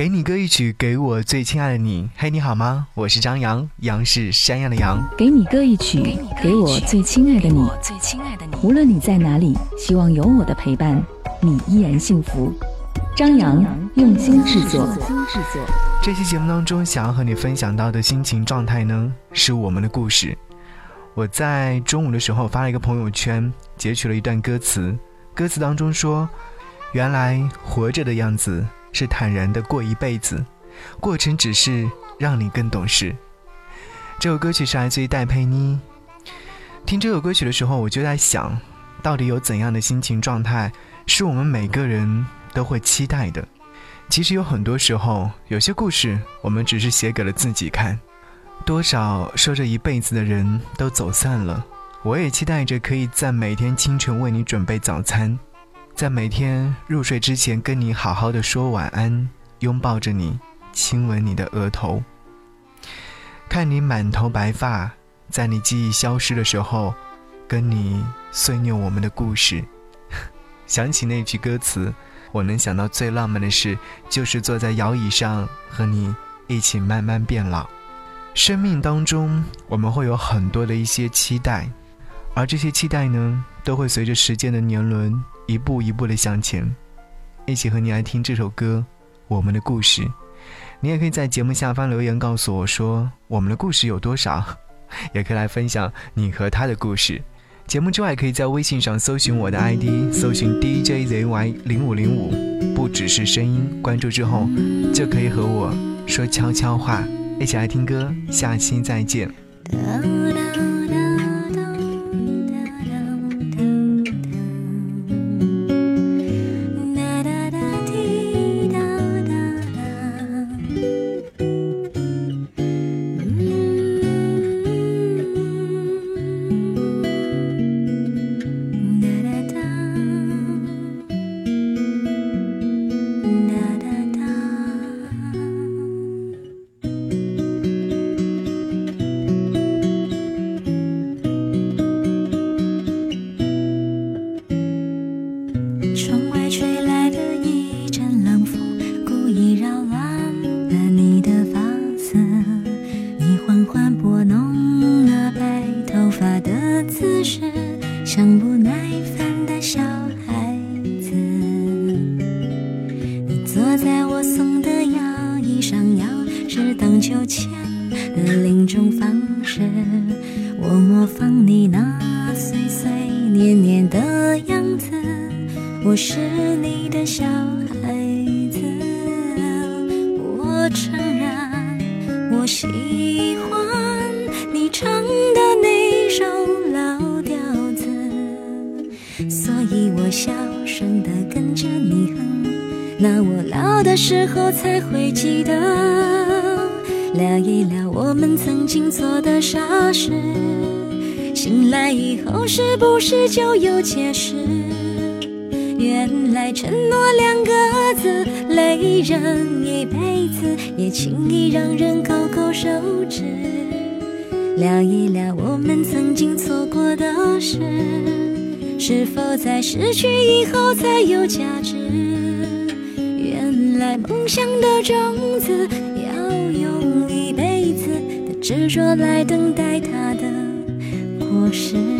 给你歌一曲，给我最亲爱的你。嘿，你好吗？我是张扬，杨是山羊的羊。给你歌一曲，给我最亲爱的你。无论你在哪里，希望有我的陪伴，你依然幸福。张扬用心制作。这期节目当中，想要和你分享到的心情状态呢，是我们的故事。我在中午的时候发了一个朋友圈，截取了一段歌词，歌词当中说：“原来活着的样子。”是坦然的过一辈子，过程只是让你更懂事。这首歌曲是来自于戴佩妮。听这首歌曲的时候，我就在想，到底有怎样的心情状态，是我们每个人都会期待的？其实有很多时候，有些故事我们只是写给了自己看。多少说着一辈子的人都走散了，我也期待着可以在每天清晨为你准备早餐。在每天入睡之前，跟你好好的说晚安，拥抱着你，亲吻你的额头。看你满头白发，在你记忆消失的时候，跟你碎念我们的故事。想起那句歌词，我能想到最浪漫的事，就是坐在摇椅上和你一起慢慢变老。生命当中，我们会有很多的一些期待，而这些期待呢，都会随着时间的年轮。一步一步的向前，一起和你来听这首歌《我们的故事》。你也可以在节目下方留言告诉我说我们的故事有多少，也可以来分享你和他的故事。节目之外，可以在微信上搜寻我的 ID，搜寻 DJZY 零五零五，不只是声音。关注之后，就可以和我说悄悄话。一起来听歌，下期再见。我送的摇椅上，摇是荡秋千的另一种方式，我模仿你那碎碎念念的样子。我是你的小孩子，我承认我喜欢那我老的时候才会记得。聊一聊我们曾经做的傻事，醒来以后是不是就有解释？原来承诺两个字累人一辈子，也轻易让人勾勾手指。聊一聊我们曾经错过的事，是否在失去以后才有价值？在梦想的种子。要用一辈子的执着来等待它的果实。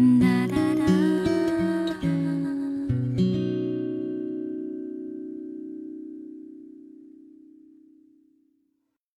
night.